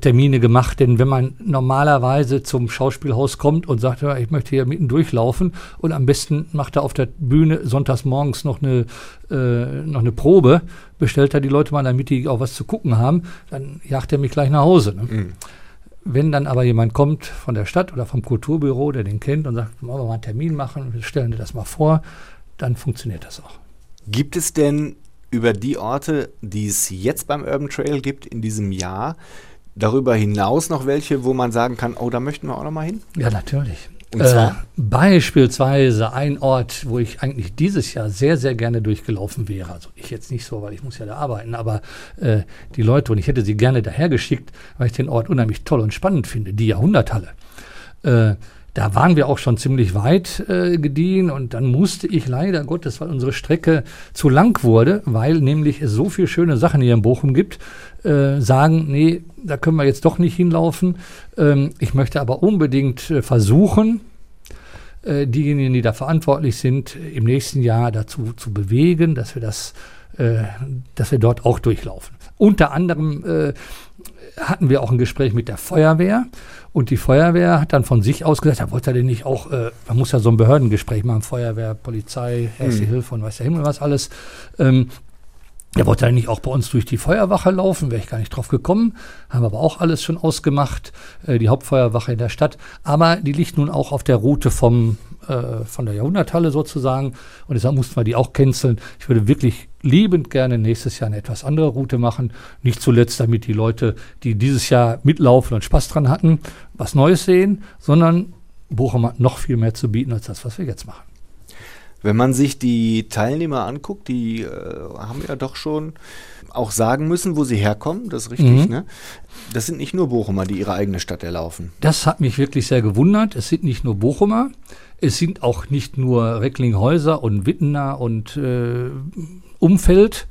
Termine gemacht, denn wenn man normalerweise zum Schauspielhaus kommt und sagt, ja, ich möchte hier mitten durchlaufen und am besten macht er auf der Bühne sonntags morgens noch eine, äh, noch eine Probe, bestellt er die Leute mal, damit die auch was zu gucken haben, dann jagt er mich gleich nach Hause. Ne? Mhm. Wenn dann aber jemand kommt von der Stadt oder vom Kulturbüro, der den kennt und sagt, wollen wir mal einen Termin machen, wir stellen dir das mal vor, dann funktioniert das auch. Gibt es denn über die Orte, die es jetzt beim Urban Trail gibt in diesem Jahr, darüber hinaus noch welche, wo man sagen kann, oh, da möchten wir auch noch mal hin? Ja, natürlich. Und zwar? Äh, beispielsweise ein Ort, wo ich eigentlich dieses Jahr sehr, sehr gerne durchgelaufen wäre. Also ich jetzt nicht so, weil ich muss ja da arbeiten, aber äh, die Leute, und ich hätte sie gerne daher geschickt, weil ich den Ort unheimlich toll und spannend finde, die Jahrhunderthalle. Äh, da waren wir auch schon ziemlich weit äh, gediehen und dann musste ich leider Gottes, weil unsere Strecke zu lang wurde, weil nämlich es so viele schöne Sachen hier in Bochum gibt, äh, sagen, nee, da können wir jetzt doch nicht hinlaufen. Ähm, ich möchte aber unbedingt äh, versuchen, äh, diejenigen, die da verantwortlich sind, im nächsten Jahr dazu zu bewegen, dass wir das, äh, dass wir dort auch durchlaufen. Unter anderem äh, hatten wir auch ein Gespräch mit der Feuerwehr und die Feuerwehr hat dann von sich aus gesagt, da wollte er denn nicht auch, äh, man muss ja so ein Behördengespräch machen, Feuerwehr, Polizei, Erste mhm. Hilfe und weiß der Himmel was alles. Ähm, er wollte eigentlich auch bei uns durch die Feuerwache laufen, wäre ich gar nicht drauf gekommen. Haben aber auch alles schon ausgemacht, äh, die Hauptfeuerwache in der Stadt. Aber die liegt nun auch auf der Route vom, äh, von der Jahrhunderthalle sozusagen. Und deshalb mussten wir die auch canceln. Ich würde wirklich liebend gerne nächstes Jahr eine etwas andere Route machen. Nicht zuletzt, damit die Leute, die dieses Jahr mitlaufen und Spaß dran hatten, was Neues sehen, sondern Bochum hat noch viel mehr zu bieten als das, was wir jetzt machen. Wenn man sich die Teilnehmer anguckt, die äh, haben ja doch schon auch sagen müssen, wo sie herkommen, das ist richtig, Mhm. ne? Das sind nicht nur Bochumer, die ihre eigene Stadt erlaufen. Das hat mich wirklich sehr gewundert. Es sind nicht nur Bochumer, es sind auch nicht nur Recklinghäuser und Wittener und äh, Umfeld,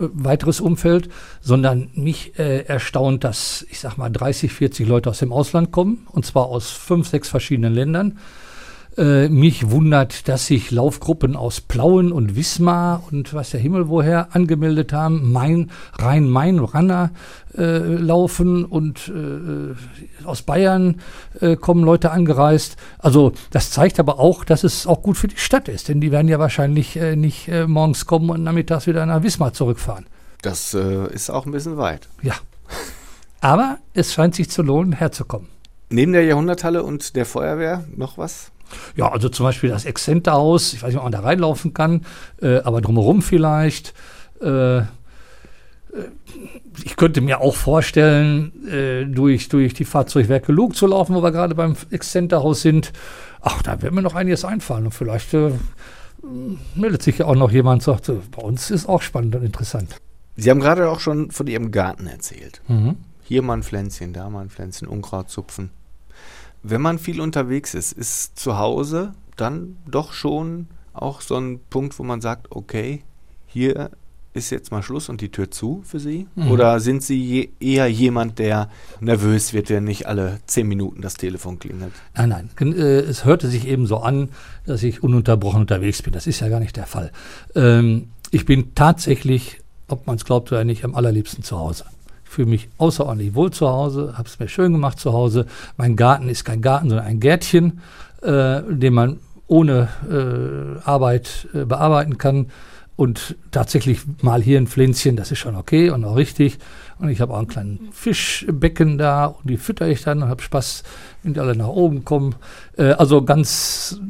äh, weiteres Umfeld, sondern mich äh, erstaunt, dass ich sag mal 30, 40 Leute aus dem Ausland kommen und zwar aus fünf, sechs verschiedenen Ländern. Äh, mich wundert, dass sich Laufgruppen aus Plauen und Wismar und was der Himmel woher angemeldet haben, Main, Rhein-Main-Ranner äh, laufen und äh, aus Bayern äh, kommen Leute angereist. Also das zeigt aber auch, dass es auch gut für die Stadt ist, denn die werden ja wahrscheinlich äh, nicht äh, morgens kommen und nachmittags wieder nach Wismar zurückfahren. Das ist auch ein bisschen weit. Ja. Aber es scheint sich zu lohnen, herzukommen. Neben der Jahrhunderthalle und der Feuerwehr noch was? Ja, also zum Beispiel das Exzenterhaus, ich weiß nicht, ob man da reinlaufen kann, äh, aber drumherum vielleicht. Äh, äh, ich könnte mir auch vorstellen, äh, durch, durch die Fahrzeugwerke Lug zu laufen, wo wir gerade beim Exzenterhaus sind. Ach, da wird mir noch einiges einfallen und vielleicht äh, meldet sich ja auch noch jemand und sagt, äh, bei uns ist auch spannend und interessant. Sie haben gerade auch schon von Ihrem Garten erzählt. Mhm. Hier mal ein Pflänzchen, da mal ein Pflänzchen, Unkraut zupfen. Wenn man viel unterwegs ist, ist zu Hause dann doch schon auch so ein Punkt, wo man sagt, okay, hier ist jetzt mal Schluss und die Tür zu für Sie? Mhm. Oder sind Sie je, eher jemand, der nervös wird, wenn nicht alle zehn Minuten das Telefon klingelt? Nein, nein. Äh, Es hörte sich eben so an, dass ich ununterbrochen unterwegs bin. Das ist ja gar nicht der Fall. Ähm, ich bin tatsächlich, ob man es glaubt oder nicht, am allerliebsten zu Hause. Fühle mich außerordentlich wohl zu Hause, habe es mir schön gemacht zu Hause. Mein Garten ist kein Garten, sondern ein Gärtchen, äh, den man ohne äh, Arbeit äh, bearbeiten kann. Und tatsächlich mal hier ein Pflänzchen, das ist schon okay und auch richtig. Und ich habe auch einen kleinen Fischbecken da und die fütter ich dann und habe Spaß, wenn die alle nach oben kommen. Äh, also ganz,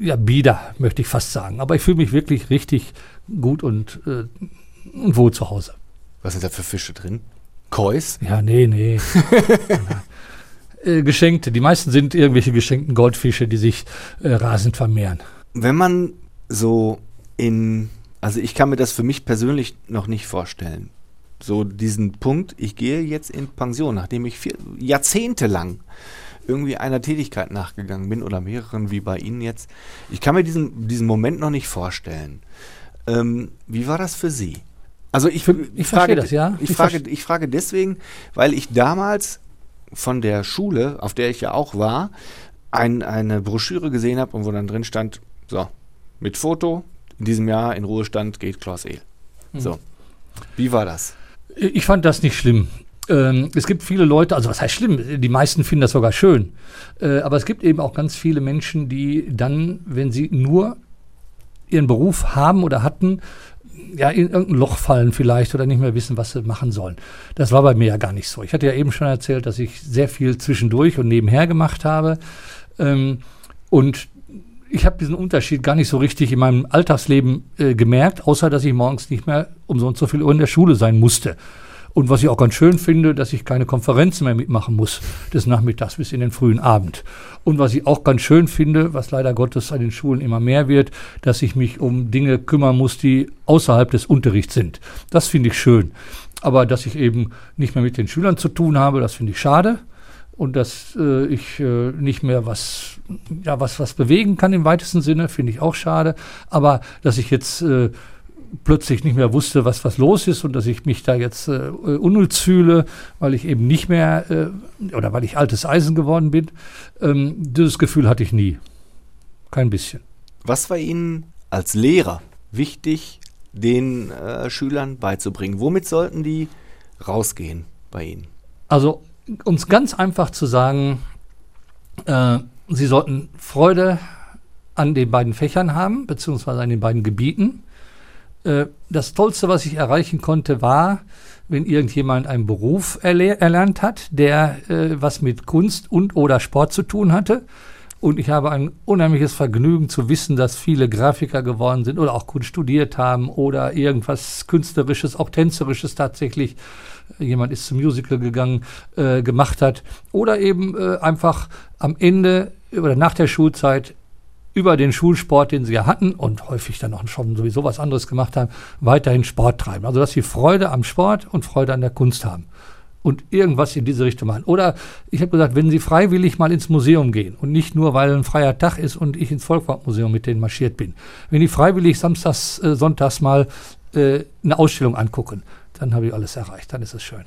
ja, bieder, möchte ich fast sagen. Aber ich fühle mich wirklich richtig gut und, äh, und wohl zu Hause. Was sind da für Fische drin? Kois? Ja, nee, nee. *laughs* äh, Geschenkte. Die meisten sind irgendwelche geschenkten Goldfische, die sich äh, rasend vermehren. Wenn man so in, also ich kann mir das für mich persönlich noch nicht vorstellen. So diesen Punkt, ich gehe jetzt in Pension, nachdem ich vier, jahrzehntelang irgendwie einer Tätigkeit nachgegangen bin oder mehreren wie bei Ihnen jetzt. Ich kann mir diesen, diesen Moment noch nicht vorstellen. Ähm, wie war das für Sie? Also ich, ich verstehe das, ja. Ich, Ich frage, ich frage deswegen, weil ich damals von der Schule, auf der ich ja auch war, ein, eine Broschüre gesehen habe und wo dann drin stand, so, mit Foto, in diesem Jahr in Ruhestand geht Klaus Ehl. Mhm. So. Wie war das? Ich fand das nicht schlimm. Ähm, es gibt viele Leute, also was heißt schlimm? Die meisten finden das sogar schön. Äh, aber es gibt eben auch ganz viele Menschen, die dann, wenn sie nur ihren Beruf haben oder hatten, ja, in irgendein Loch fallen vielleicht oder nicht mehr wissen, was sie machen sollen. Das war bei mir ja gar nicht so. Ich hatte ja eben schon erzählt, dass ich sehr viel zwischendurch und nebenher gemacht habe. Ähm, und ich habe diesen Unterschied gar nicht so richtig in meinem Alltagsleben äh, gemerkt, außer dass ich morgens nicht mehr um so und so viel Uhr in der Schule sein musste. Und was ich auch ganz schön finde, dass ich keine Konferenzen mehr mitmachen muss, des Nachmittags bis in den frühen Abend. Und was ich auch ganz schön finde, was leider Gottes an den Schulen immer mehr wird, dass ich mich um Dinge kümmern muss, die außerhalb des Unterrichts sind. Das finde ich schön. Aber dass ich eben nicht mehr mit den Schülern zu tun habe, das finde ich schade. Und dass äh, ich äh, nicht mehr was, ja, was, was bewegen kann im weitesten Sinne, finde ich auch schade. Aber dass ich jetzt äh, plötzlich nicht mehr wusste, was, was los ist und dass ich mich da jetzt äh, unnütz fühle, weil ich eben nicht mehr äh, oder weil ich altes Eisen geworden bin. Ähm, dieses Gefühl hatte ich nie. Kein bisschen. Was war Ihnen als Lehrer wichtig, den äh, Schülern beizubringen? Womit sollten die rausgehen bei Ihnen? Also, um es ganz einfach zu sagen, äh, sie sollten Freude an den beiden Fächern haben, beziehungsweise an den beiden Gebieten. Äh, das Tollste, was ich erreichen konnte, war, wenn irgendjemand einen Beruf erle erlernt hat, der äh, was mit Kunst und oder Sport zu tun hatte. Und ich habe ein unheimliches Vergnügen zu wissen, dass viele Grafiker geworden sind oder auch Kunst studiert haben oder irgendwas Künstlerisches, auch Tänzerisches tatsächlich. Jemand ist zum Musical gegangen, äh, gemacht hat. Oder eben äh, einfach am Ende oder nach der Schulzeit über den Schulsport, den sie ja hatten und häufig dann auch schon sowieso was anderes gemacht haben, weiterhin Sport treiben. Also dass sie Freude am Sport und Freude an der Kunst haben und irgendwas in diese Richtung machen. Oder ich habe gesagt, wenn Sie freiwillig mal ins Museum gehen und nicht nur, weil ein freier Tag ist und ich ins Volkwart-Museum mit denen marschiert bin, wenn die freiwillig samstags, äh, sonntags mal äh, eine Ausstellung angucken, dann habe ich alles erreicht, dann ist es schön.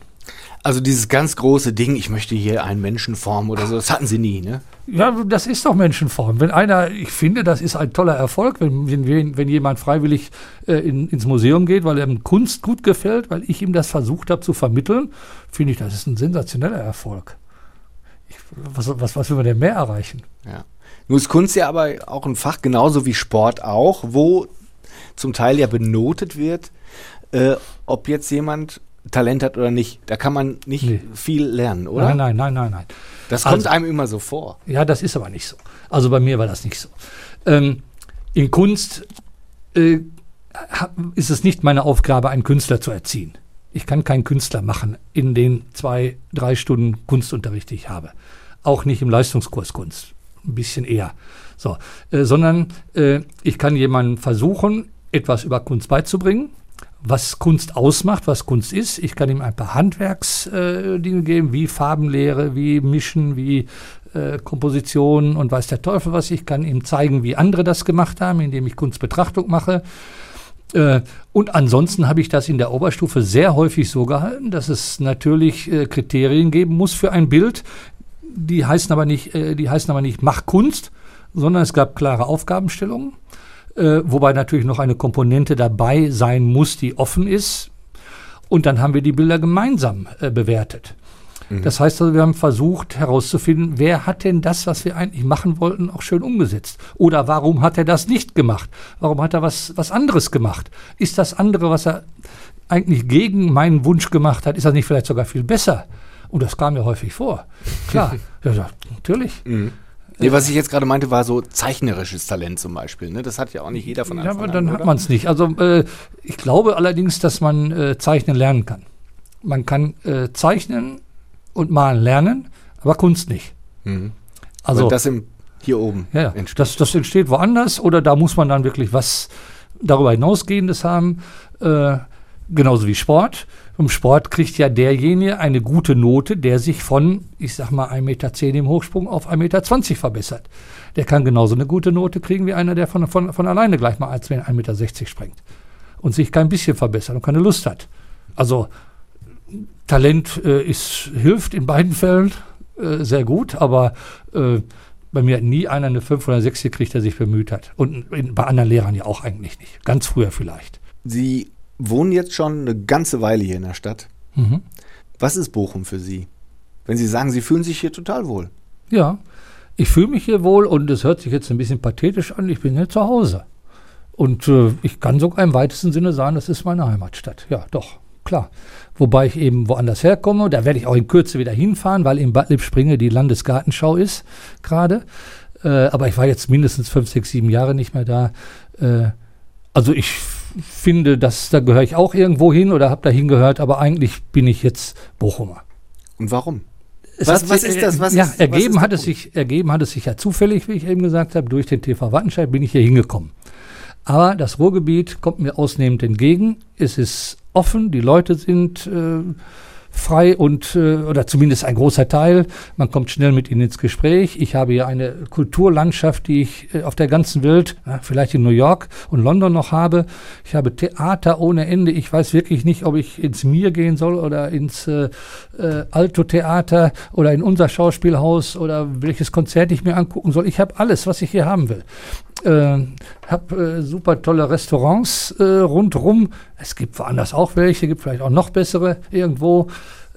Also dieses ganz große Ding, ich möchte hier einen Menschen formen oder so, das hatten Sie nie, ne? Ja, das ist doch Menschenform. Wenn einer, ich finde, das ist ein toller Erfolg, wenn, wenn, wenn jemand freiwillig äh, in, ins Museum geht, weil ihm Kunst gut gefällt, weil ich ihm das versucht habe zu vermitteln, finde ich, das ist ein sensationeller Erfolg. Ich, was, was, was will man denn mehr erreichen? Ja. Nun ist Kunst ja aber auch ein Fach, genauso wie Sport auch, wo zum Teil ja benotet wird, äh, ob jetzt jemand Talent hat oder nicht. Da kann man nicht nee. viel lernen, oder? Nein, nein, nein, nein, nein. Das kommt also, einem immer so vor. Ja, das ist aber nicht so. Also bei mir war das nicht so. Ähm, in Kunst äh, ist es nicht meine Aufgabe, einen Künstler zu erziehen. Ich kann keinen Künstler machen in den zwei, drei Stunden Kunstunterricht, die ich habe. Auch nicht im Leistungskurs Kunst. Ein bisschen eher. So, äh, sondern äh, ich kann jemandem versuchen, etwas über Kunst beizubringen was Kunst ausmacht, was Kunst ist. Ich kann ihm ein paar Handwerksdinge äh, geben, wie Farbenlehre, wie Mischen, wie äh, Komposition und weiß der Teufel was. Ich kann ihm zeigen, wie andere das gemacht haben, indem ich Kunstbetrachtung mache. Äh, und ansonsten habe ich das in der Oberstufe sehr häufig so gehalten, dass es natürlich äh, Kriterien geben muss für ein Bild. Die heißen aber nicht, äh, die heißen aber nicht Mach Kunst, sondern es gab klare Aufgabenstellungen äh, wobei natürlich noch eine Komponente dabei sein muss, die offen ist. Und dann haben wir die Bilder gemeinsam äh, bewertet. Mhm. Das heißt also, wir haben versucht herauszufinden, wer hat denn das, was wir eigentlich machen wollten, auch schön umgesetzt? Oder warum hat er das nicht gemacht? Warum hat er was, was anderes gemacht? Ist das andere, was er eigentlich gegen meinen Wunsch gemacht hat, ist das nicht vielleicht sogar viel besser? Und das kam mir häufig vor. Klar, *laughs* ja, natürlich. Mhm. Nee, was ich jetzt gerade meinte, war so zeichnerisches Talent zum Beispiel. Ne? Das hat ja auch nicht jeder von Anfang Ja, aber dann an, hat man es nicht. Also äh, ich glaube allerdings, dass man äh, zeichnen lernen kann. Man kann äh, zeichnen und malen lernen, aber Kunst nicht. Mhm. Also das im, hier oben. Ja, entsteht. Das, das entsteht woanders oder da muss man dann wirklich was darüber hinausgehendes haben. Äh, genauso wie Sport. Im Sport kriegt ja derjenige eine gute Note, der sich von, ich sag mal, 1,10 Meter im Hochsprung auf 1,20 Meter verbessert. Der kann genauso eine gute Note kriegen wie einer, der von, von, von alleine gleich mal als 1,60 Meter springt und sich kein bisschen verbessert und keine Lust hat. Also Talent äh, ist, hilft in beiden Fällen äh, sehr gut, aber äh, bei mir hat nie einer eine 5 oder 6 gekriegt, der sich bemüht hat. Und in, bei anderen Lehrern ja auch eigentlich nicht. Ganz früher vielleicht. Sie wohnen jetzt schon eine ganze Weile hier in der Stadt. Mhm. Was ist Bochum für Sie? Wenn Sie sagen, Sie fühlen sich hier total wohl. Ja, ich fühle mich hier wohl und es hört sich jetzt ein bisschen pathetisch an, ich bin hier zu Hause. Und äh, ich kann sogar im weitesten Sinne sagen, das ist meine Heimatstadt. Ja, doch, klar. Wobei ich eben woanders herkomme, da werde ich auch in Kürze wieder hinfahren, weil in Bad Lippspringe die Landesgartenschau ist gerade. Äh, aber ich war jetzt mindestens fünf, sechs, sieben Jahre nicht mehr da. Äh, also ich finde, dass da gehöre ich auch irgendwo hin oder habe da hingehört, aber eigentlich bin ich jetzt Bochumer. Und warum? Was, was, ist das? Was ja, ist, ergeben, ist hat es sich, ergeben hat es sich ja zufällig, wie ich eben gesagt habe, durch den TV Wattenscheid bin ich hier hingekommen. Aber das Ruhrgebiet kommt mir ausnehmend entgegen. Es ist offen, die Leute sind äh, frei und äh, oder zumindest ein großer Teil. Man kommt schnell mit ihnen ins Gespräch. Ich habe hier eine Kulturlandschaft, die ich äh, auf der ganzen Welt, vielleicht in New York und London noch habe. Ich habe Theater ohne Ende. Ich weiß wirklich nicht, ob ich ins Mir gehen soll oder ins äh, äh, Alto Theater oder in unser Schauspielhaus oder welches Konzert ich mir angucken soll. Ich habe alles, was ich hier haben will äh, habe äh, super tolle Restaurants äh, rundrum. Es gibt woanders auch welche, gibt vielleicht auch noch bessere irgendwo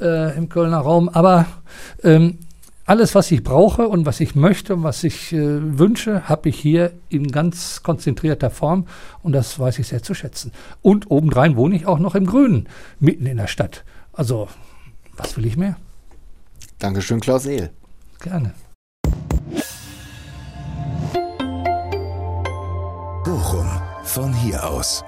äh, im Kölner Raum. Aber ähm, alles, was ich brauche und was ich möchte und was ich äh, wünsche, habe ich hier in ganz konzentrierter Form und das weiß ich sehr zu schätzen. Und obendrein wohne ich auch noch im Grünen, mitten in der Stadt. Also, was will ich mehr? Dankeschön, Klaus Ehl. Gerne. Bochum von hier aus.